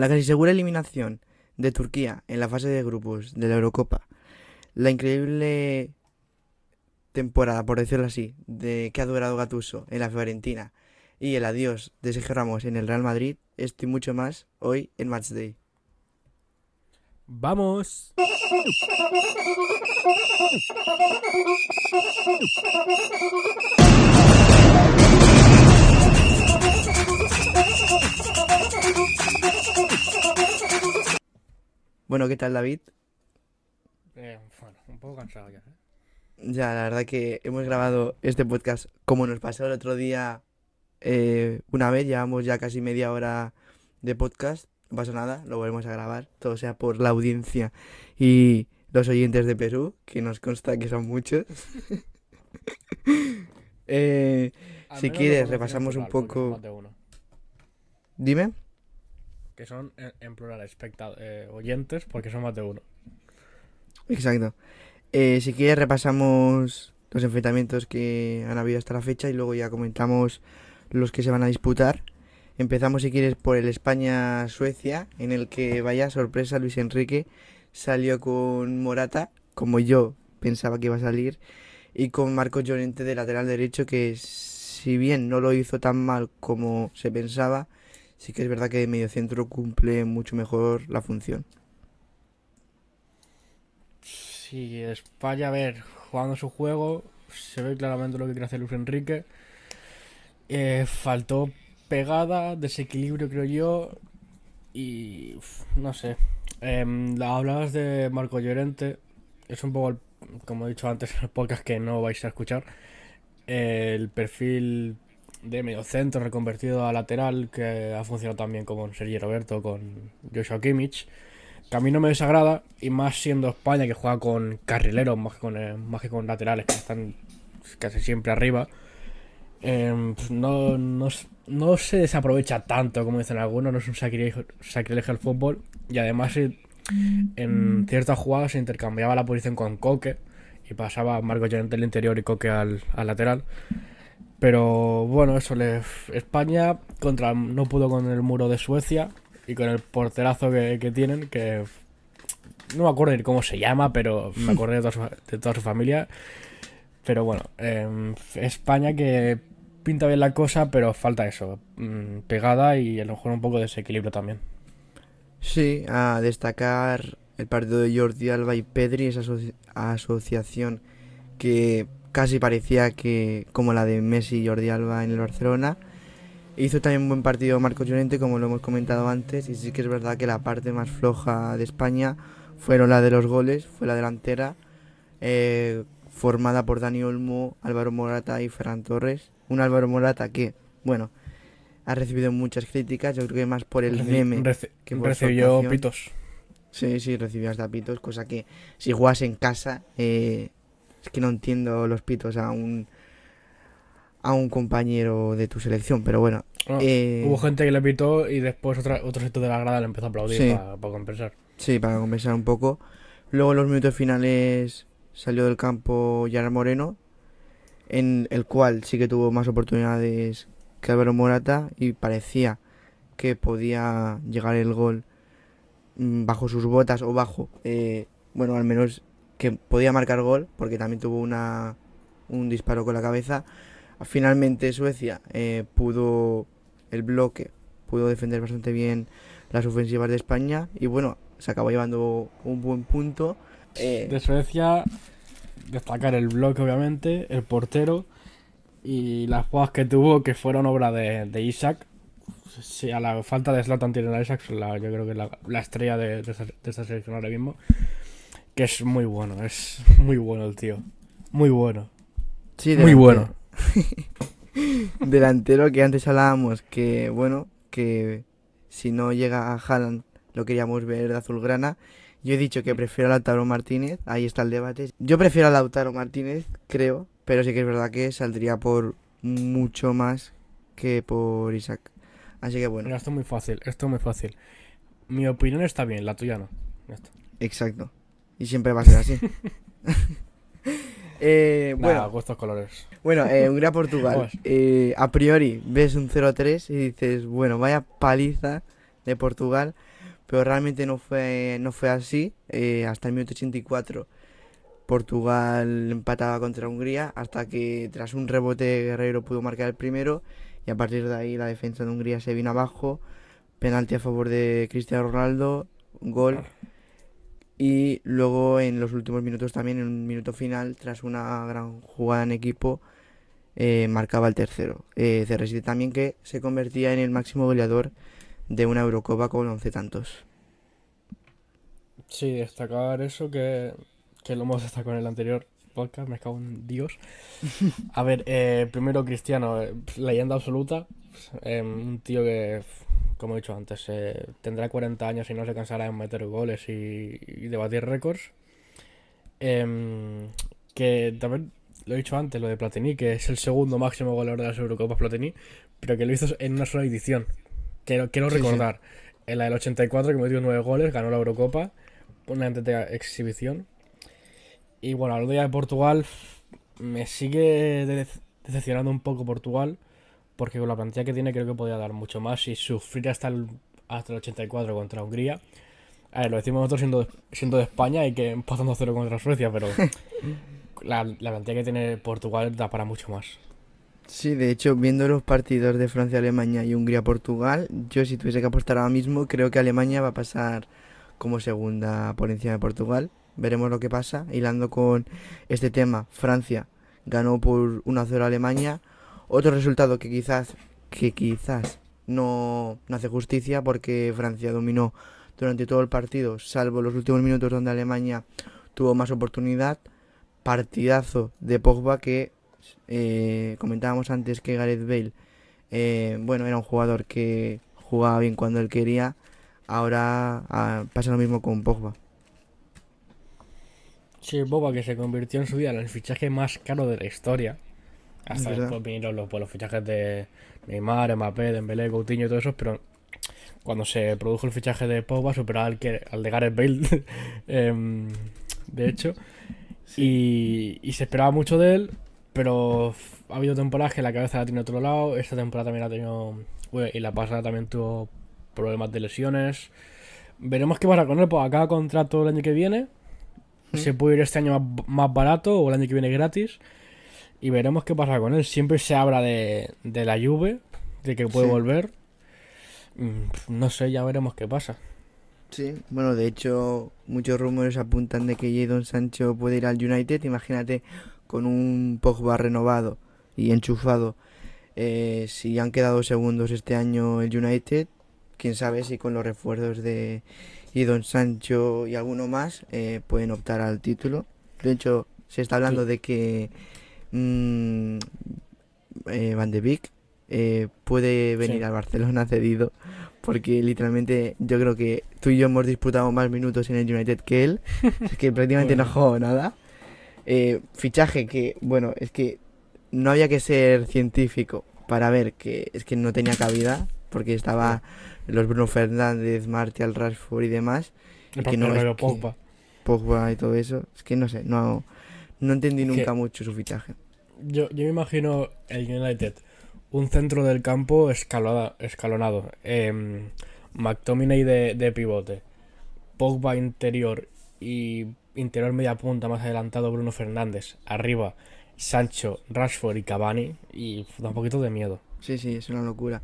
La casi segura eliminación de Turquía en la fase de grupos de la Eurocopa. La increíble temporada, por decirlo así, de que ha durado Gatuso en la Fiorentina y el adiós de Sergio Ramos en el Real Madrid, esto y mucho más hoy en Matchday. ¡Vamos! Bueno, ¿qué tal David? Eh, bueno, un poco cansado ya. ¿eh? Ya, la verdad que hemos grabado este podcast como nos pasó el otro día eh, una vez, llevamos ya casi media hora de podcast, no pasa nada, lo volvemos a grabar, todo sea por la audiencia y los oyentes de Perú, que nos consta que son muchos. Eh, si quieres, repasamos un poco... Dime. Que son en, plural eh, oyentes porque son más de uno. Exacto. Eh, si quieres repasamos los enfrentamientos que han habido hasta la fecha y luego ya comentamos los que se van a disputar. Empezamos si quieres por el España-Suecia, en el que vaya sorpresa Luis Enrique salió con Morata, como yo pensaba que iba a salir, y con Marcos Llorente de lateral derecho, que si bien no lo hizo tan mal como se pensaba, sí que es verdad que mediocentro cumple mucho mejor la función. Sí, España, a ver, jugando su juego, se ve claramente lo que quiere hacer Luis Enrique. Eh, faltó pegada, desequilibrio, creo yo. Y no sé. Em, la- hablabas de Marco Llorente. Es un poco, el- como he dicho antes en el podcast que no vais a escuchar, el perfil de mediocentro reconvertido a lateral que ha funcionado también con Sergio Roberto, con Joshua Kimmich. A mí no me desagrada, y más siendo España que juega con carrileros más que con, eh, más que con laterales que están casi siempre arriba, eh, pues no, no, no se desaprovecha tanto como dicen algunos, no es un sacrilegio, sacrilegio al fútbol, y además eh, en ciertas jugadas se intercambiaba la posición con Coque, y pasaba Marco Llorente al interior y Coque al, al lateral. Pero bueno, eso le. España contra no pudo con el muro de Suecia y con el porterazo que, que tienen, que no me acuerdo ni cómo se llama, pero me acordé de toda su, de toda su familia. Pero bueno, eh, España que pinta bien la cosa, pero falta eso, mm, pegada y a lo mejor un poco de desequilibrio también. Sí, a destacar el partido de Jordi Alba y Pedri, esa asoci- asociación que casi parecía que como la de Messi y Jordi Alba en el Barcelona. Hizo también un buen partido Marcos Llorente, como lo hemos comentado antes, y sí que es verdad que la parte más floja de España fueron la de los goles, fue la delantera, eh, formada por Dani Olmo, Álvaro Morata y Ferran Torres. Un Álvaro Morata que, bueno, ha recibido muchas críticas, yo creo que más por el Reci- meme. reci- que por recibió pitos. Sí, sí, recibió hasta pitos, cosa que si juegas en casa, eh, es que no entiendo los pitos a un a un compañero de tu selección, pero bueno. No, eh, Hubo gente que le pitó y después otra, otro sector de la grada le empezó a aplaudir Sí. para compensar. Sí, para compensar un poco. Luego en los minutos finales salió del campo Gerard Moreno, en el cual sí que tuvo más oportunidades que Álvaro Morata y parecía que podía llegar el gol mm, bajo sus botas o bajo, eh, bueno, al menos que podía marcar gol, porque también tuvo una, un disparo con la cabeza. Finalmente Suecia eh, pudo el bloque, pudo defender bastante bien las ofensivas de España y bueno, se acabó llevando un buen punto. Eh, De Suecia, destacar el bloque, obviamente, el portero y las jugadas que tuvo que fueron obra de, Isaac. Sí, a la falta de Zlatan tiene a Isaac, yo creo que la, la estrella de, de de esta selección ahora mismo. Que es muy bueno, es muy bueno el tío. Muy bueno. sí, Muy delantero. bueno. delantero que antes hablábamos que, bueno, que si no llega a Haaland lo queríamos ver de azulgrana. Yo he dicho que prefiero a Lautaro Martínez, ahí está el debate. Yo prefiero a Lautaro Martínez, creo, pero sí que es verdad que saldría por mucho más que por Isaac. Así que bueno, Mira, esto es muy fácil, esto es muy fácil. Mi opinión está bien, la tuya no. Exacto. Y siempre va a ser así. Eh, bueno, gustos colores. Bueno, eh, Hungría-Portugal. Pues. Eh, a priori ves un 0-3 y dices, bueno, vaya paliza de Portugal, pero realmente no fue, no fue así. Eh, hasta el minuto 84 Portugal empataba contra Hungría hasta que tras un rebote Guerrero pudo marcar el primero y a partir de ahí la defensa de Hungría se vino abajo. Penalti a favor de Cristiano Ronaldo, gol. Y luego en los últimos minutos también, en un minuto final, tras una gran jugada en equipo, eh, marcaba el tercero. Eh, CR7 también que se convertía en el máximo goleador de una Eurocopa con 11 tantos. Sí, destacar eso que que lo hemos destacado en el anterior podcast, me cago en Dios. A ver, eh, primero Cristiano, eh, leyenda absoluta, eh, un tío que, como he dicho antes, tendrá 40 años y no se cansará en meter goles y, debatir récords. Em, que también lo he dicho antes, lo de Platini, que es el segundo máximo goleador de las Eurocopas Platini, pero que lo hizo en una sola edición. Quiero, quiero recordar, en la del 84 que metió 9 goles, ganó la Eurocopa, una exhibición y bueno, al día de Portugal, me sigue decepcionando un poco Portugal, porque con la plantilla que tiene creo que podría dar mucho más y sufrir hasta el, hasta el 84 contra Hungría. A ver, lo decimos nosotros siendo, siendo de España y que empatando cero contra Suecia, pero la, la plantilla que tiene Portugal da para mucho más. Sí, de hecho, viendo los partidos de Francia, Alemania y Hungría-Portugal, yo si tuviese que apostar ahora mismo, creo que Alemania va a pasar como segunda por encima de Portugal veremos lo que pasa. Hilando con este tema, Francia ganó por 1-0 a Alemania. Otro resultado que quizás, que quizás no, no hace justicia porque Francia dominó durante todo el partido, salvo los últimos minutos donde Alemania tuvo más oportunidad. Partidazo de Pogba que eh, comentábamos antes que Gareth Bale, eh, bueno, era un jugador que jugaba bien cuando él quería. Ahora ah, pasa lo mismo con Pogba. Sí, Boba que se convirtió en su vida en el fichaje más caro de la historia. Hasta después vinieron los, pues, los fichajes de Neymar, Mbappé, Dembélé, Coutinho y todo eso, pero cuando se produjo el fichaje de Pogba superaba al, que, al de Gareth Bale, em, de hecho, y, y, se esperaba mucho de él, pero ha habido temporadas que la cabeza la tiene otro lado, esta temporada también ha tenido, y la pasada también tuvo problemas de lesiones. Veremos qué pasa con él, pues acaba contrato el año que viene. Se puede ir este año más, barato o el año que viene gratis. Y veremos qué pasa con él. Siempre se habla de, de la Juve, de que puede volver. Mm, no sé, ya veremos qué pasa. Sí, bueno, de hecho, muchos rumores apuntan de que Jadon Sancho puede ir al United. Imagínate con un Pogba renovado y enchufado. Eh, si han quedado segundos este año el United, quién sabe si con los refuerzos de y Don Sancho y alguno más eh, pueden optar al título. De hecho, se está hablando de que mmm, Van de Beek eh, puede venir al Barcelona cedido porque literalmente yo creo que tú y yo hemos disputado más minutos en el United que él, es que prácticamente no jugó nada. fichaje que, bueno, es que no había que ser científico para ver que es que no tenía cabida porque estaba los Bruno Fernández, Martial, Rashford y demás. y que no es Pogba. Pogba y todo eso. Es que no sé, no, no entendí nunca mucho su fichaje. Yo, yo me imagino el United, un centro del campo escalada, escalonado. Eh, McTominay de, de pivote. Pogba interior y interior media punta más adelantado Bruno Fernández. Arriba Sancho, Rashford y Cavani. Y da un poquito de miedo. Sí, sí, es una locura.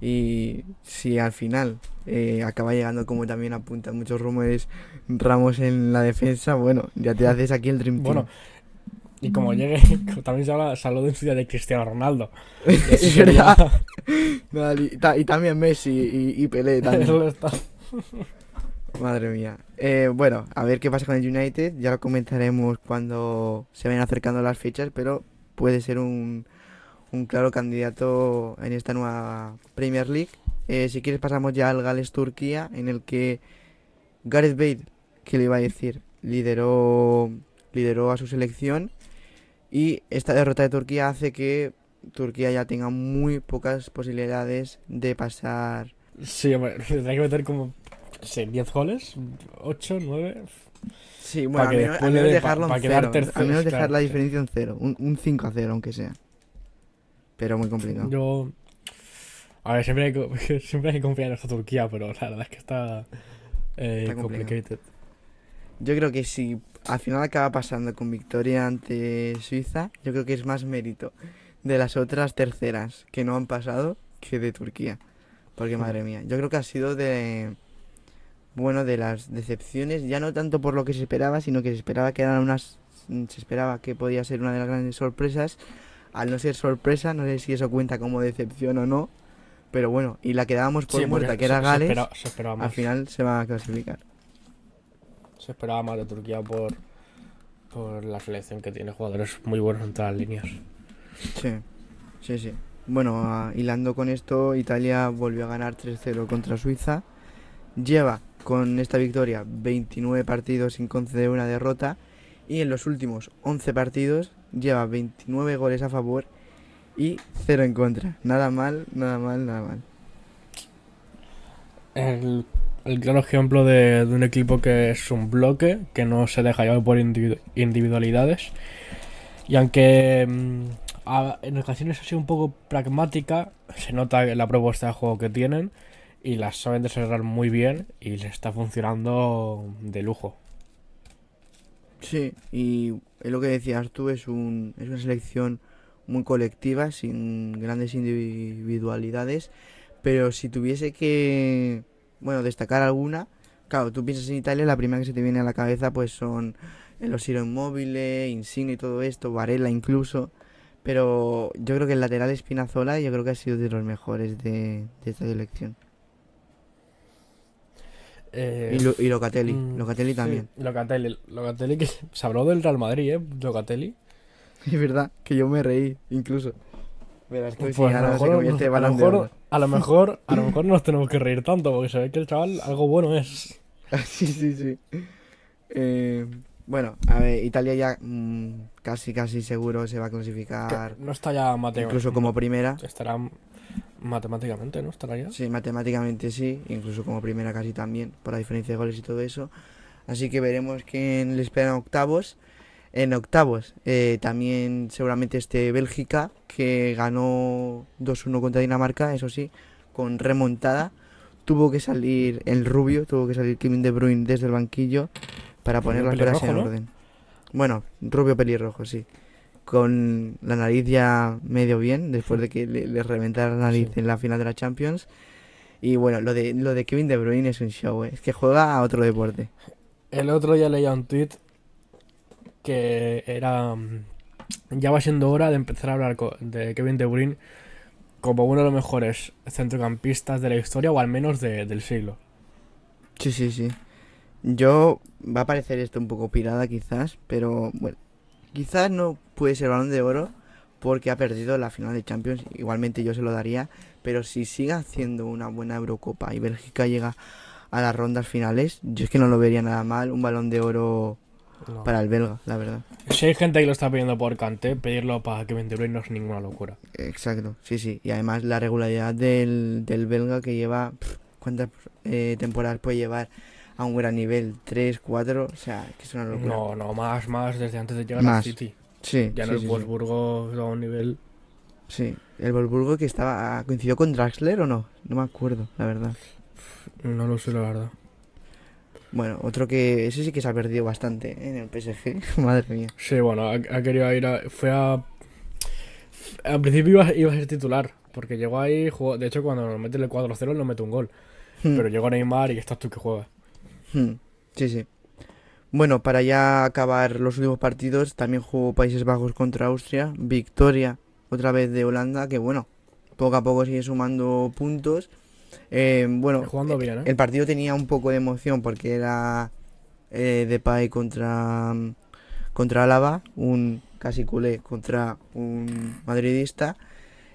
Y si al final eh, acaba llegando, como también apuntan muchos rumores, Ramos en la defensa, bueno, ya te haces aquí el Dream Team. Bueno, y como llegue, también se habla, se habló de un ciudad de Cristiano Ronaldo. y, también Messi y, Pelé también. Madre mía. Eh, bueno, a ver qué pasa con el United. Ya lo comentaremos cuando se vayan acercando las fechas, pero puede ser un, un claro candidato en esta nueva Premier League. Eh, si quieres pasamos ya al Gales-Turquía, en el que Gareth Bale, que le iba a decir, lideró, lideró a su selección. Y esta derrota de Turquía hace que Turquía ya tenga muy pocas posibilidades de pasar. Sí, hombre, tendrá que meter como 10 goles, 8, 9. Sí, bueno, al menos, dejarlo en cero. al menos dejar la diferencia en cero, un, un 5 a 0 aunque sea pero muy complicado. Yo. A ver, siempre hay, co- siempre hay que confiar en esta Turquía, pero la verdad es que está, eh, Está complicado. complicated. Yo creo que si al final acaba pasando con victoria ante Suiza, yo creo que es más mérito de las otras terceras que no han pasado que de Turquía. Porque madre mía, yo creo que ha sido de bueno de las decepciones, ya no tanto por lo que se esperaba, sino que se esperaba que eran unas se esperaba que podía ser una de las grandes sorpresas. Al no ser sorpresa, no sé si eso cuenta como decepción o no, pero bueno, y la que dábamos por Sí, muerta, que era se- se Gales, espera- se esperaba al final se va a clasificar. Se esperaba más de Turquía por, por la selección que tiene jugadores muy buenos en todas las líneas. Sí, sí, sí. Bueno, ah, hilando con esto, Italia volvió a ganar 3-0 contra Suiza. Lleva con esta victoria 29 partidos sin conceder una derrota. Y en los últimos 11 partidos lleva 29 goles a favor y 0 en contra. Nada mal, nada mal, nada mal. El, el claro ejemplo de, un equipo que es un bloque, que no se deja llevar por individu- individualidades. Y aunque mm, en ocasiones ha sido un poco pragmática, se nota la propuesta de juego que tienen y las saben desarrollar muy bien y les está funcionando de lujo. Sí, y es lo que decías tú, es, un, es una selección muy colectiva, sin grandes individualidades, pero si tuviese que, bueno, destacar alguna, claro, tú piensas en Italia, la primera que se te viene a la cabeza pues son el Osiro Immobile, Insigne y todo esto, Varela incluso, pero yo creo que el lateral Espinazola yo creo que ha sido de los mejores de, de esta selección. Eh, Y, Lo- y Locatelli, mm, Locatelli sí, también. Locatelli, Locatelli que se habló del Real Madrid, ¿eh? Locatelli. Es verdad, que yo me reí incluso. Verás si Pues a lo se mejor, convierte en a lo mejor. A lo mejor, a lo mejor no nos tenemos que reír tanto, porque se ve que el chaval algo bueno es. sí, sí, sí. Eh, bueno, a ver, Italia ya mm, casi, casi seguro se va a que clasificar, no está ya matemáticamente. incluso como primera. Estará matemáticamente, ¿no? Estará ya. Sí, matemáticamente sí, incluso como primera casi también, por la diferencia de goles y todo eso. Así que veremos quién le espera en octavos. En octavos eh, también seguramente esté Bélgica, que ganó 2-1 contra Dinamarca, eso sí, con remontada. Tuvo que salir el rubio, tuvo que salir Kevin De Bruyne desde el banquillo para poner las cosas en orden. Bueno, rubio pelirrojo, sí. Con la nariz ya medio bien, después de que le, le reventara la nariz Sí. en la final de la Champions. Y bueno, lo de, lo de Kevin De Bruyne es un show, ¿eh? es que juega a otro deporte. El otro día leía un tweet que era. mm, Ya va siendo hora de empezar a hablar de Kevin De Bruyne como uno de los mejores centrocampistas de la historia, o al menos de- del siglo. Sí, sí, sí. Yo, va a parecer esto un poco pirada quizás, pero bueno, quizás no puede ser balón de oro porque ha perdido la final de Champions, igualmente yo se lo daría, pero si sigue haciendo una buena Eurocopa y Bélgica llega a las rondas finales, yo es que no lo vería nada mal, un balón de oro No. para el belga, la verdad. Si hay gente que lo está pidiendo por Kanté, pedirlo para De Bruyne no es ninguna locura. Exacto, sí, sí. Y además la regularidad del, del belga que lleva, pff, ¿cuántas eh, temporadas puede llevar a un gran nivel? ¿Tres, cuatro? O sea, que es una locura. No, no, más, más, desde antes de llegar al Más. City. Sí, Ya en sí, el sí, sí. Wolfsburgo a un nivel. Sí, el Wolfsburgo que estaba coincidió con Draxler o no, no me acuerdo, la verdad. No lo sé, la verdad. Bueno, otro que ese sí que se ha perdido bastante ¿eh? en el PSG, madre mía. Sí, bueno, ha, ha querido ir a. Fue a. Al principio iba, iba a ser titular, porque llegó ahí, jugó, de hecho cuando nos mete el 4-0 no mete un gol. Hmm, Pero llegó Neymar y estás tú que juegas. hmm, Sí, sí. Bueno, para ya acabar los últimos partidos, también jugó Países Bajos contra Austria, victoria otra vez de Holanda, que bueno, poco a poco sigue sumando puntos. Eh, bueno, Jugando bien, ¿eh? El partido tenía un poco de emoción porque era eh, Depay contra, contra Álava, un casi culé contra un madridista,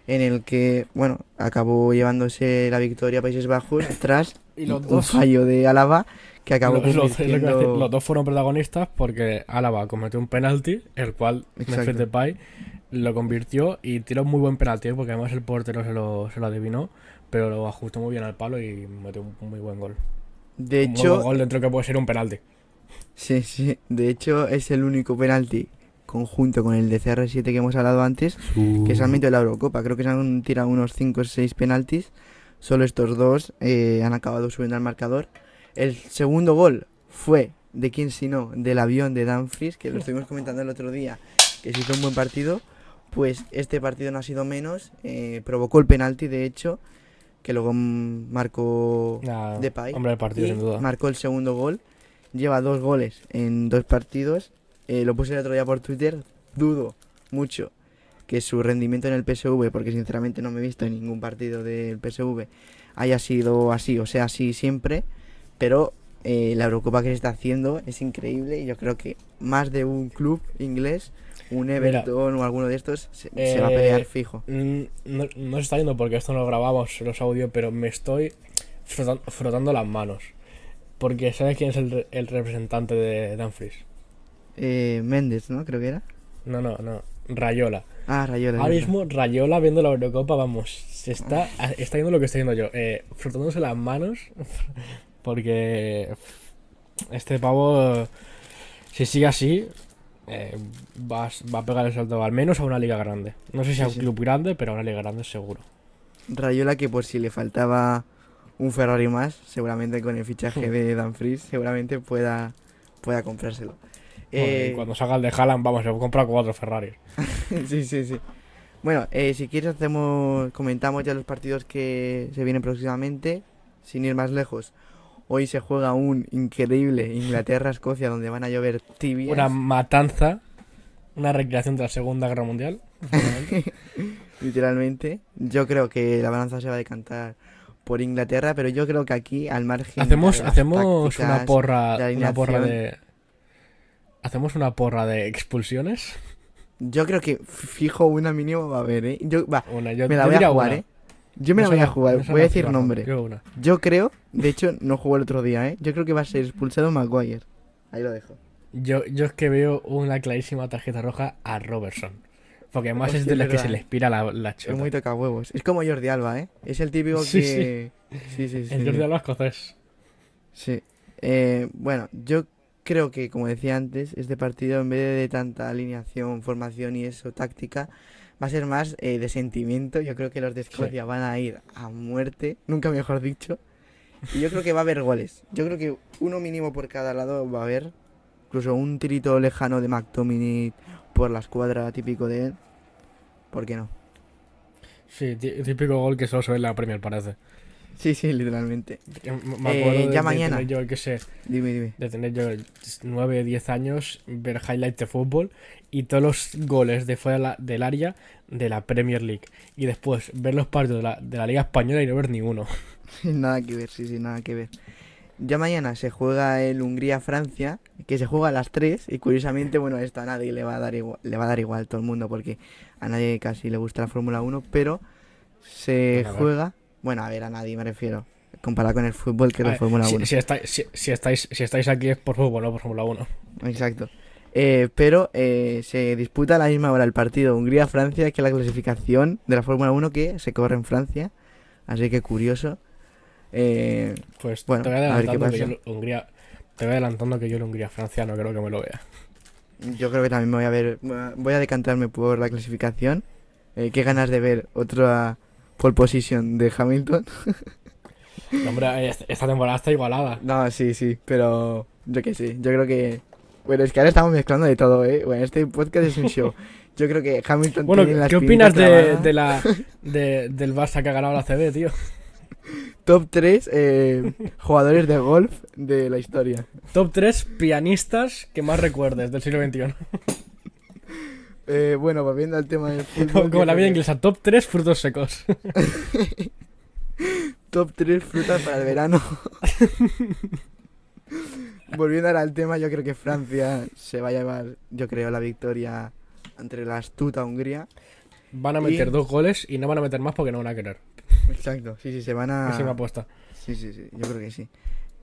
en el que, bueno, acabó llevándose la victoria a Países Bajos tras Y los un dos. fallo de Álava que acabó Los, los- convirtiendo... los dos fueron protagonistas porque Álava cometió un penalti, el cual. Memphis Depay lo convirtió y tiró un muy buen penalti, ¿eh? porque además el portero se lo, se lo adivinó, pero lo ajustó muy bien al palo y metió un muy buen gol. De un muy buen hecho, gol dentro que puede ser un penalti. sí, sí, de hecho es el único penalti conjunto con el de CR7 que hemos hablado antes, que es el ámbito de la Eurocopa. Creo que se han tirado unos 5 o 6 penaltis. Solo estos dos eh, han acabado subiendo al marcador. El segundo gol fue de quién si no, del avión de Danfries, que lo estuvimos comentando el otro día, que se hizo un buen partido. Pues este partido no ha sido menos. eh, provocó el penalti, de hecho, que luego marcó Nada, Depay. Hombre del partido, y sin duda. marcó el segundo gol. Lleva dos goles en dos partidos. Eh, lo puse el otro día por Twitter. Dudo mucho que su rendimiento en el PSV, porque sinceramente no me he visto en ningún partido del PSV, haya sido así, o sea, así siempre. Pero eh, la Eurocopa que se está haciendo es increíble y yo creo que más de un club inglés, un Everton o alguno de estos, se, se va a pelear Eh, fijo. Mm, No, no se está yendo porque esto no lo grabamos los audios, pero me estoy frotan- frotando las manos. Porque ¿sabes quién es el, re- el representante de Danfries? Eh, Méndez, ¿no? Creo que era. No, no, no. Rayola. Ah, Rayola. Ahora mismo Rayola viendo la Eurocopa, vamos, se está, está viendo lo que estoy viendo yo. Eh, frotándose las manos. Porque este pavo, si sigue así, eh, va, a- va a pegar el salto al menos a una liga grande. No sé si Sí, a un sí. club grande, pero a una liga grande seguro. Rayola que por si le faltaba un Ferrari más, seguramente con el fichaje de Danfries, seguramente pueda, pueda comprárselo. Bueno, Eh, y cuando salga el de Haaland, vamos, se compra cuatro Ferraris. sí, sí, sí. Bueno, eh, si quieres hacemos, comentamos ya los partidos que se vienen próximamente, sin ir más lejos. Hoy se juega un increíble Inglaterra-Escocia donde van a llover tibias. Una matanza, una recreación de la Segunda Guerra Mundial. literalmente. Yo creo que la balanza se va a decantar por Inglaterra, pero yo creo que aquí, al margen hacemos de las hacemos una porra, de una porra de... Hacemos una porra de expulsiones. Yo creo que fijo una mínimo va a haber, ¿eh? Yo, va, Una, yo, me la voy a jugar, una. ¿eh? Yo me la voy a jugar, voy a decir nombre. yo una. Yo creo, de hecho, no jugó el otro día, ¿eh? Yo creo que va a ser expulsado Maguire. Ahí lo dejo. Yo, yo es que veo una clarísima tarjeta roja a Robertson. Porque además es de es las que se le expira la, la Es chota. muy toca huevos. Es como Jordi Alba, ¿eh? Es el típico Sí, que... Sí, sí, sí. El Jordi Alba escocés. Sí. Eh, bueno, yo creo que, como decía antes, este partido, en vez de tanta alineación, formación y eso, táctica, va a ser más eh, de sentimiento. Yo creo que los de Escocia van a ir a muerte, nunca mejor dicho. Y yo creo que va a haber goles. Yo creo que uno mínimo por cada lado va a haber. Incluso un tirito lejano de McTominay por la escuadra típico de él. ¿Por qué no? Sí, tí- típico gol que solo se ve en la Premier, parece. Sí, sí, literalmente. Me Eh, acuerdo de, ya de mañana. tener yo, qué sé, Dime, dime. de tener yo 9, 10 años, ver highlights de fútbol y todos los goles de fuera de del área de la Premier League. Y después ver los partidos de la, de la Liga Española y no ver ninguno. Nada que ver, sí, sí, nada que ver. Ya mañana se juega el Hungría-Francia, que se juega a las 3 y curiosamente, bueno, esto a nadie le va a dar igual, le va a dar igual todo el mundo porque a nadie casi le gusta la Fórmula 1, pero se juega, bueno, a ver, a nadie me refiero, comparado con el fútbol que es la Fórmula si, 1. si estáis, si, si estáis, si estáis aquí es por fútbol, no por Fórmula 1. Exacto. Eh, pero eh, se disputa a la misma hora el partido Hungría-Francia, que es la clasificación de la Fórmula 1 que se corre en Francia, así que curioso. Eh, Pues Bueno, te voy a ver qué adelantando que yo Hungría. Te voy adelantando que yo el Hungría-Francia no creo que me lo vea. Yo creo que también me voy a ver, voy a decantarme por la clasificación. Eh, qué ganas de ver otra pole position de Hamilton. No, hombre, est- esta temporada está igualada. No, sí, sí, pero yo que sí, yo creo que... Bueno, es que ahora estamos mezclando de todo, ¿eh? Bueno, este podcast es un show. Yo creo que Hamilton Bueno, tiene la ¿qué opinas de, la, de- del Barça que ha ganado la CB, tío? Top 3 jugadores de golf de la historia. Top 3 pianistas que más recuerdes del siglo XXI. Eh, bueno, volviendo al tema del fútbol... Como, la vida inglesa, top 3 frutos secos. Top 3 frutas para el verano. Volviendo ahora al tema, yo creo que Francia se va a llevar, yo creo, la victoria entre la astuta Hungría. Van a Y- meter dos goles y no van a meter más porque no van a querer. Exacto, sí, sí, se van a... Es apuesta. Sí, sí, sí, yo creo que sí.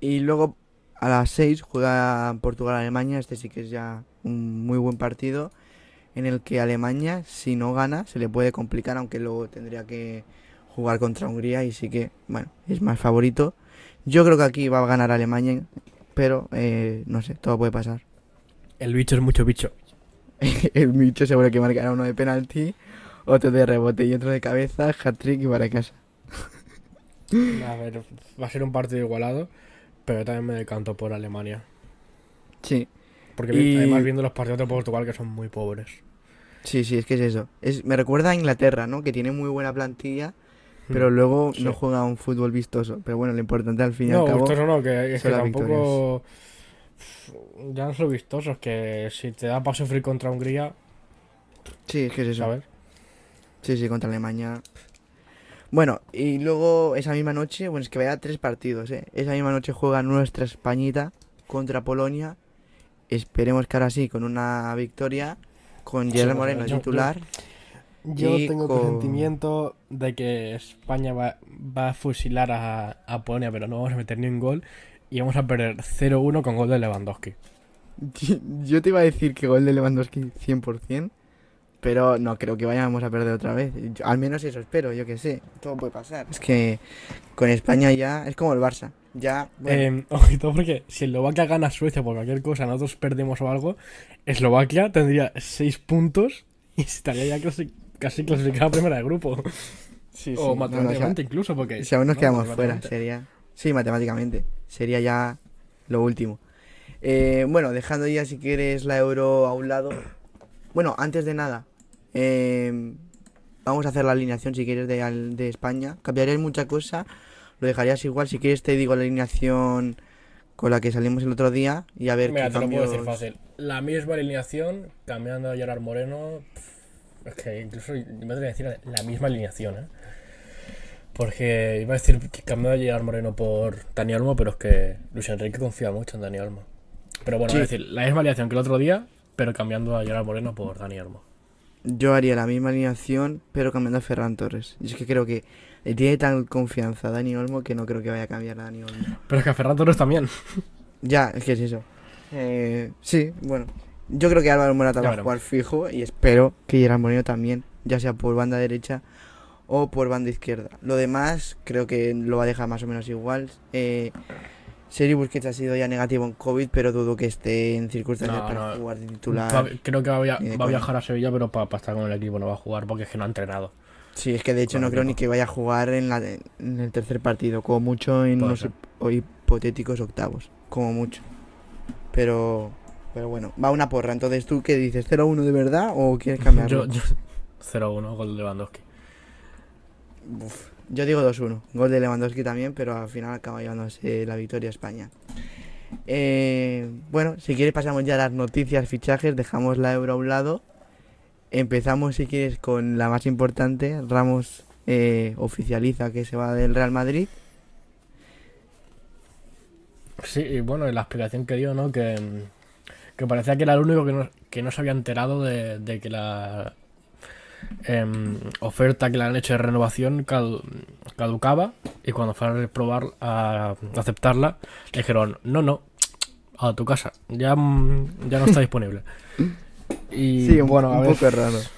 Y luego a las 6 juega Portugal-Alemania, este sí que es ya un muy buen partido en el que Alemania, si no gana, se le puede complicar, aunque luego tendría que jugar contra Hungría y sí que, bueno, es más favorito. Yo creo que aquí va a ganar Alemania, pero eh, no sé, todo puede pasar. El bicho es mucho bicho. el bicho seguro que marcará uno de penalti, otro de rebote y otro de cabeza, hat-trick y para casa. A ver, va a ser un partido igualado, pero también me decanto por Alemania. Sí, Porque Y- además viendo los partidos de Portugal que son muy pobres. sí, sí, es que es eso. Es, me recuerda a Inglaterra, ¿no? Que tiene muy buena plantilla, pero luego sí. no juega un fútbol vistoso. Pero bueno, lo importante al fin y No, al cabo... vistoso no, que es que tampoco. Ya no son vistosos, que si te da para sufrir contra Hungría, Sí, es que es eso. ¿sabes? Sí, sí, contra Alemania. Bueno, y luego esa misma noche, bueno, es que vaya tres partidos, ¿eh? Esa misma noche juega nuestra Españita contra Polonia. Esperemos que ahora sí, con una victoria, con Gerard Moreno yo- titular. Yo tengo con- presentimiento de que España va, va a fusilar a, a Polonia, pero no vamos a meter ni un gol. Y vamos a perder 0-1 con gol de Lewandowski. Yo te iba a decir que gol de Lewandowski 100%, pero no creo que vayamos a perder otra vez. Yo- al menos eso espero, yo que sé. Todo puede pasar. Es que con España ya es como el Barça. Ya, bueno, Eh, ojito, porque si Eslovaquia gana a Suecia por cualquier cosa, nosotros perdemos o algo, Eslovaquia tendría 6 puntos y estaría ya casi, casi clasificada primera de grupo. sí, sí. o No, no, o sea, matemáticamente incluso, porque... Si aún nos no, quedamos fuera, matemáticamente. sería. Sí, matemáticamente. Sería ya lo último. Eh, bueno, dejando ya si quieres la euro a un lado. Bueno, antes de nada, eh, vamos a hacer la alineación si quieres de, de España. Cambiarías mucha cosa, lo dejarías igual. Si quieres, te digo la alineación con la que salimos el otro día y a ver Mira, qué te lo puedo decir cambios- fácil. La misma alineación, cambiando a Gerard Moreno. pff, Es que incluso me atrevo a decir la misma alineación, ¿eh? Porque iba a decir que cambiando a Gerard Moreno por Dani Olmo, pero es que Luis Enrique confía mucho en Dani Olmo. Pero bueno, Sí. es decir, la misma alineación que el otro día, pero cambiando a Gerard Moreno por Dani Olmo. Yo haría la misma alineación, pero cambiando a Ferran Torres. Y es que creo que le tiene tan confianza a Dani Olmo que no creo que vaya a cambiar a Dani Olmo. Pero es que a Ferran Torres también. Ya, es que es eso. Eh, sí, bueno. Yo creo que Álvaro Morata Ya va a jugar fijo y espero que Gerard Moreno también, ya sea por banda derecha o por banda izquierda. Lo demás creo que lo va a dejar más o menos igual. Eh, Sergi Busquets ha sido ya negativo en COVID, pero dudo que esté en circunstancias No, para no. jugar de Va- titular. creo que va a, va viajar a Sevilla, pero para estar con el equipo no va a jugar porque es que no ha entrenado. Sí, es que de hecho no creo ni que vaya a jugar en, la, en el tercer partido, como mucho en unos hipotéticos octavos, como mucho. Pero, pero bueno, va una porra. Entonces, ¿tú qué dices? ¿0-1 de verdad o quieres cambiarlo? Yo, yo 0-1, gol de Lewandowski. Uf, yo digo 2-1. Gol de Lewandowski también, pero al final acaba llevándose la victoria a España. Eh, bueno, si quieres pasamos ya a las noticias, fichajes, dejamos la euro a un lado. Empezamos, si quieres, con la más importante. Ramos eh, oficializa que se va del Real Madrid. Sí, y bueno, y la explicación que dio, ¿no? Que, que parecía que era el único que no, que no se había enterado de, de que la em, oferta que le han hecho de renovación cadu- caducaba y cuando fueron a probar a aceptarla, le dijeron, no, no, a tu casa, ya, ya no está disponible. Y Sí, un, bueno, a un ver, poco raro.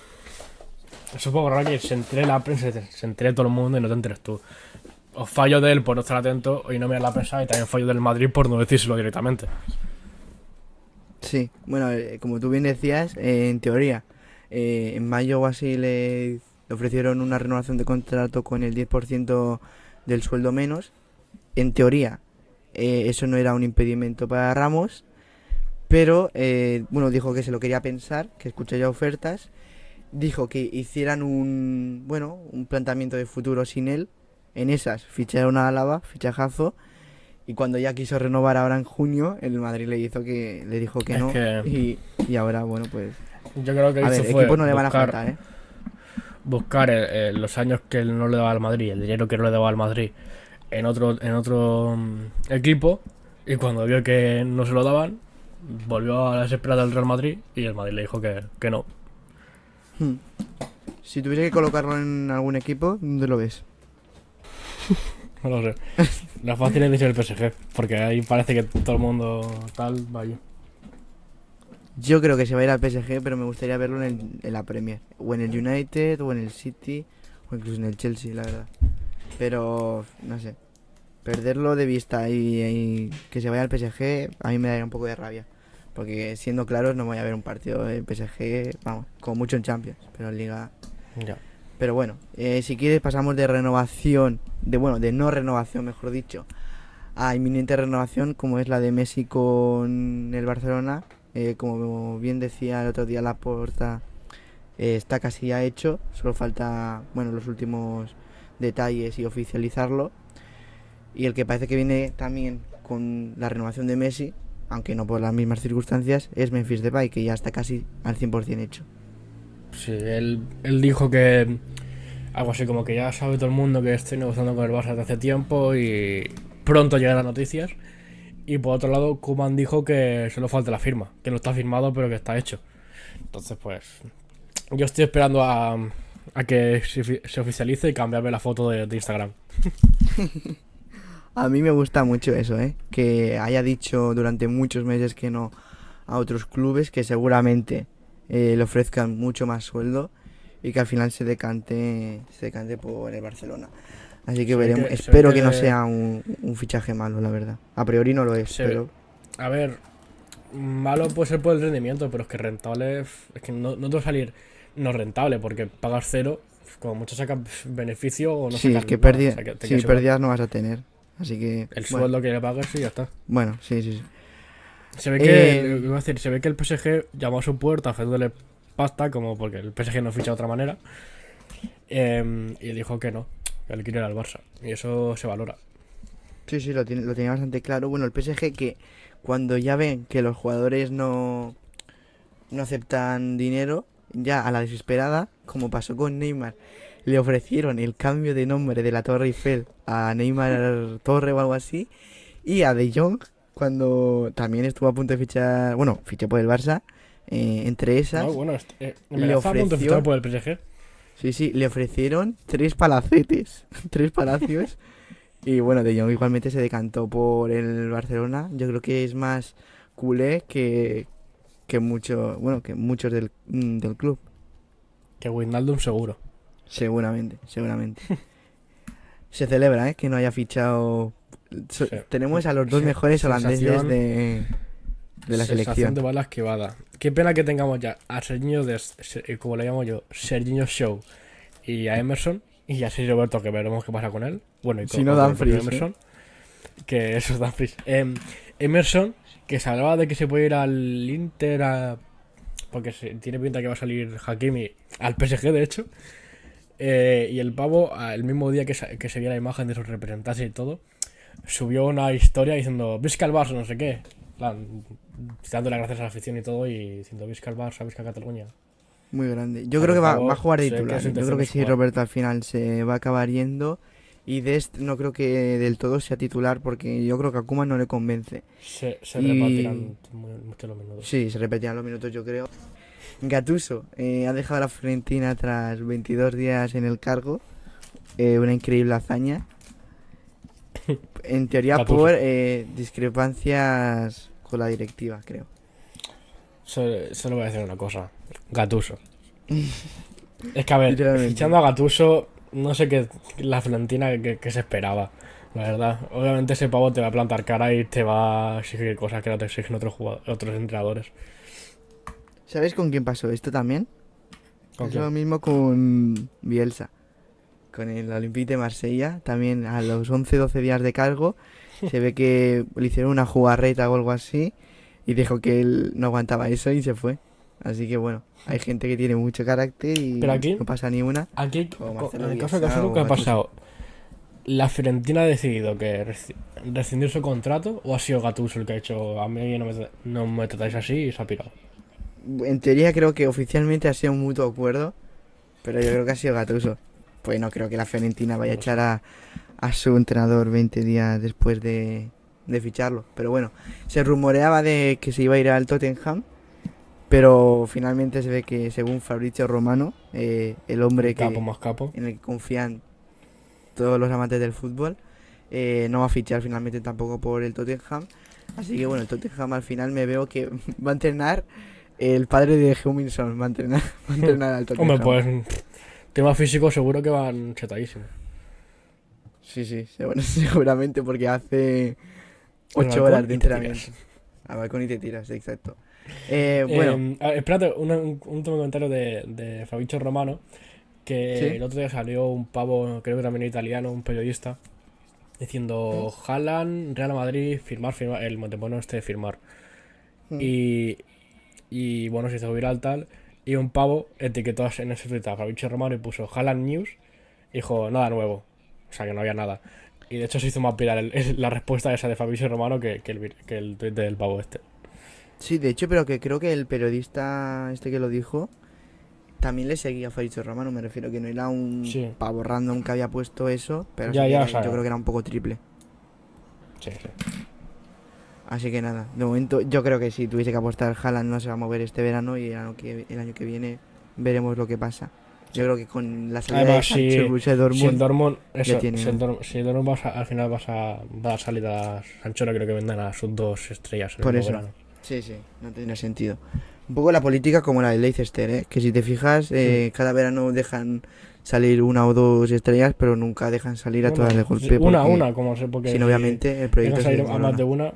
es un poco raro que se entere la prensa, se- entere todo el mundo y no te enteres tú. O fallo de él por no estar atento y no mirar la prensa y también fallo del Madrid por no decírselo directamente. Sí, bueno, eh, como tú bien decías, eh, en teoría, eh, en mayo o así le, le ofrecieron una renovación de contrato con el 10% del sueldo menos. En teoría, eh, eso no era un impedimento para Ramos, pero eh, bueno, dijo que se lo quería pensar, que escucharía ofertas. Dijo que hicieran un, bueno, un planteamiento de futuro sin él. En esas, ficharon a Álava, fichajazo. Y cuando ya quiso renovar ahora en junio, el Madrid le hizo que le dijo que Es no. que- Y, y ahora, bueno, pues. Yo creo que A ver, equipos no le van a faltar, ¿eh? buscar eh, eh, los años que él no le daba al Madrid, el dinero que no le daba al Madrid en otro, en otro mm, equipo. Y cuando vio que no se lo daban, volvió a la desesperada del Real Madrid y el Madrid le dijo que, que no. Hmm. Si tuviese que colocarlo en algún equipo, ¿dónde lo ves? No lo sé. Lo fácil es decir el PSG, porque ahí parece que todo el mundo tal vaya. Yo creo que se va a ir al PSG, pero me gustaría verlo en, el- en la Premier. O en el United, o en el City, o incluso en el Chelsea, la verdad. Pero, no sé. Perderlo de vista y, y que se vaya al PSG, a mí me daría un poco de rabia. Porque siendo claros, no voy a ver un partido de PSG, vamos, con mucho en Champions, pero en Liga. Ya. Pero bueno, eh, si quieres, pasamos de renovación, de bueno, de no renovación, mejor dicho, a inminente renovación, como es la de Messi con el Barcelona. Eh, como bien decía el otro día la porta, está casi ya hecho, solo falta, bueno, los últimos detalles y oficializarlo. Y el que parece que viene también con la renovación de Messi, aunque no por las mismas circunstancias, es Memphis Depay, que ya está casi al 100% hecho. Sí, él, él dijo que algo así como que ya sabe todo el mundo que estoy negociando con el Barça desde hace tiempo y pronto llegarán noticias. Y por otro lado, Kuman dijo que solo falta la firma, que no está firmado pero que está hecho. Entonces, pues, yo estoy esperando a, a que se, se oficialice y cambiarme la foto de, de Instagram. A mí me gusta mucho eso, ¿eh? Que haya dicho durante muchos meses que no a otros clubes que seguramente eh, le ofrezcan mucho más sueldo y que al final se decante, se decante por el Barcelona. Así que Se veremos. que- Espero que no sea un, un fichaje malo, la verdad. A priori no lo es, pero A ver, malo puede ser por el rendimiento, pero es que rentable es que no, no te va a salir no rentable porque pagas cero, como mucho sacas beneficio o no sí, sacas que pérdida- o sea, sí, pérdidas no vas a tener. Así que El bueno, sueldo que le pagas y ya está. bueno, sí, sí, sí. Se ve que, Eh, iba a decir, se ve que el PSG llamó a su puerta ofreciéndole pasta, como porque el PSG no ficha de otra manera. em, y dijo que no, que él quiere ir al Barça. Y eso se valora. Sí, sí, lo tiene, lo tenía bastante claro. Bueno, el PSG que cuando ya ven que los jugadores no, no aceptan dinero, ya a la desesperada, como pasó con Neymar, le ofrecieron el cambio de nombre de la Torre Eiffel a Neymar Torre o algo así. Y a De Jong, cuando también estuvo a punto de fichar, bueno, fichó por el Barça, eh, entre esas, No, bueno, est- eh, le estaba a punto de ofreció- fichar por el PSG. sí, sí, le ofrecieron tres palacetes, tres palacios. Y bueno, De Jong igualmente se decantó por el Barcelona. Yo creo que es más culé que, que mucho, bueno, que muchos del, mm, del club. Que Wijnaldum seguro. Seguramente, seguramente. se celebra, ¿eh? Que no haya fichado. so- Sí. Tenemos a los dos mejores holandeses sensación- de, de la Sensación selección. de bala esquivada. Qué pena que tengamos ya a Serginho, de, se- como le llamo yo, Serginho Show y a Emerson y a Sergio Roberto, que veremos qué pasa con él. Bueno, y Si con, no, con el Dumfries, propio Emerson. Que eso es. Em, Emerson, que se hablaba de que se puede ir al Inter a- porque se- tiene pinta que va a salir Hakimi al PSG, de hecho. Eh, y el pavo, el mismo día que, sa- que se vio la imagen de sus representantes y todo, subió una historia diciendo Visca el Barça, no sé qué. Plan, dándole las gracias a la afición y todo y diciendo Visca el Barça, Visca Cataluña. Muy grande. Yo creo que va, va a jugar de titular. Yo creo que sí. Roberto al final se va a acabar yendo. Y de este no creo que del todo sea titular porque yo creo que a Kuma no le convence. Se, se Y- repartirán mucho los minutos. Sí, se repetirán los minutos yo creo. Gatuso eh, ha dejado a la Fiorentina tras 22 días en el cargo. Eh, una increíble hazaña. En teoría Gattuso. por eh, discrepancias con la directiva, creo. Se- Solo voy a decir una cosa. Gatuso. es que a ver, fichando a Gatuso, no sé qué la Fiorentina que, que se esperaba. La verdad, obviamente ese pavo te va a plantar cara y te va a exigir cosas que no te exigen otros jugadores, otros entrenadores. ¿Sabes con quién pasó esto también? ¿Con es quién? lo mismo con Bielsa. Con el Olympique de Marsella. También a los 11-12 días de cargo. se ve que le hicieron una jugarreta o algo así. Y dijo que él no aguantaba eso y se fue. Así que bueno, hay gente que tiene mucho carácter y Pero aquí- no pasa ni una. Aquí, en el caso de Bielsa Gatuso, o ¿qué ha Gattuso. pasado? ¿La Fiorentina ha decidido que rescindir su contrato o ha sido Gatuso el que ha hecho a mí no me, no me tratáis así y se ha pirado? En teoría creo que oficialmente ha sido un mutuo acuerdo. Pero yo creo que ha sido Gatuso. Pues no creo que la Fiorentina vaya a echar a, a su entrenador 20 días después de, de ficharlo. Pero bueno, se rumoreaba de que se iba a ir al Tottenham. Pero finalmente se ve que según Fabrizio Romano, eh, el hombre que, Capo más capo. en el que confían todos los amantes del fútbol, eh, no va a fichar finalmente tampoco por el Tottenham. Así que bueno, el Tottenham al final me veo que va a entrenar el padre de Huminson, va a entrenar, va a entrenar al Tottenham. Hombre, pues tema físico seguro que van chetadísimos. Sí, sí, seguro- seguramente porque hace ocho horas de entrenamiento. Al balcón y te tiras, exacto. Eh, bueno, Eh, espérate, un, un último comentario de, de Fabricio Romano. Que Sí. el otro día salió un pavo, creo que también italiano, un periodista, diciendo: Haaland, Real Madrid, firmar, firmar, el Montepone este firmar. Mm. Y, y bueno, se hizo viral tal. Y un pavo etiquetó en ese tweet a Fabricio Romano y puso Haaland News. Y dijo: Nada nuevo. O sea que no había nada. Y de hecho se hizo más viral el- el- la respuesta esa de Fabricio Romano que, que el, que el tweet del pavo este. sí, de hecho, pero que creo que el periodista este que lo dijo también le seguía a Fabrizio Romano. Me refiero que no era un Sí. pavo random que había puesto eso, pero Ya, sí que ya, era- o sea- yo creo que era un poco triple. Sí, sí. Así que nada, de momento yo creo que si tuviese que apostar, Haaland no se va a mover este verano y el año que, el año que viene veremos lo que pasa. Yo creo que con la salida Además, de Sancho, si- el Borussia Si el Dortmund, eso, tiene- si el Dortmund, si el Dortmund vas a- al final vas a, va a salir a Sancho, no creo que vendan a sus dos estrellas en Por el eso. verano. Sí, sí, no tendría sentido. Un poco la política como la de Leicester, ¿eh? que si te fijas, eh, cada verano dejan salir una o dos estrellas, pero nunca dejan salir a Bueno, todas de golpe. una, porque una, como sé, porque Si no, si obviamente el proyecto salir a más de una.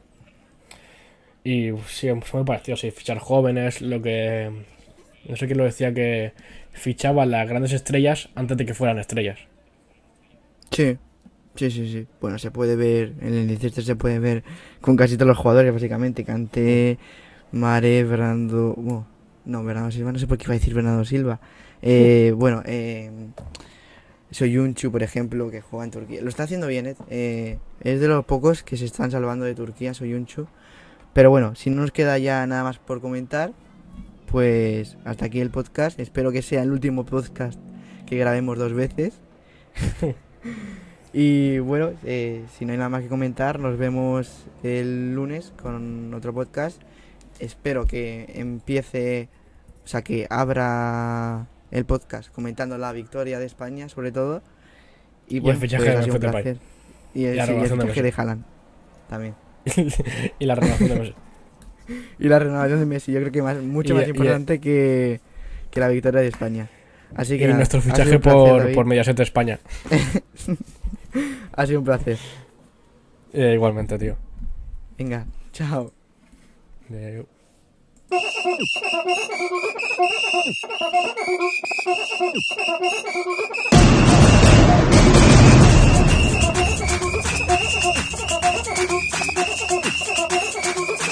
Y sí, son muy parecidos, sí, fichar jóvenes, lo que... No sé quién lo decía que fichaban las grandes estrellas antes de que fueran estrellas. Sí, sí, sí, sí. Bueno, se puede ver, en el Leicester se puede ver con casi todos los jugadores, básicamente. Canté, Mare, Bernardo... bueno, no, Bernardo Silva, no sé por qué iba a decir Bernardo Silva. Eh, bueno, eh, Soyuncu, por ejemplo, que juega en Turquía. Lo está haciendo bien, ¿eh? Eh, es de los pocos que se están salvando de Turquía, Soyuncu. Pero bueno, si no nos queda ya nada más por comentar, pues hasta aquí el podcast. Espero que sea el último podcast que grabemos dos veces. y bueno, eh, si no hay nada más que comentar, nos vemos el lunes con otro podcast. Espero que empiece, o sea, que abra el podcast comentando la victoria de España, sobre todo. Y, el bueno, fichaje pues de. Y el, Y sí, y el fichaje de. Haaland también. y la renovación de Messi. Y la renovación de Messi, yo creo que más, mucho Y- más y- importante que, que la victoria de España. Así que Y nada, nuestro fichaje un placer, por, por Mediaset España. Ha sido un placer. Eh, igualmente, tío. Venga, chao. Eh, Thank you.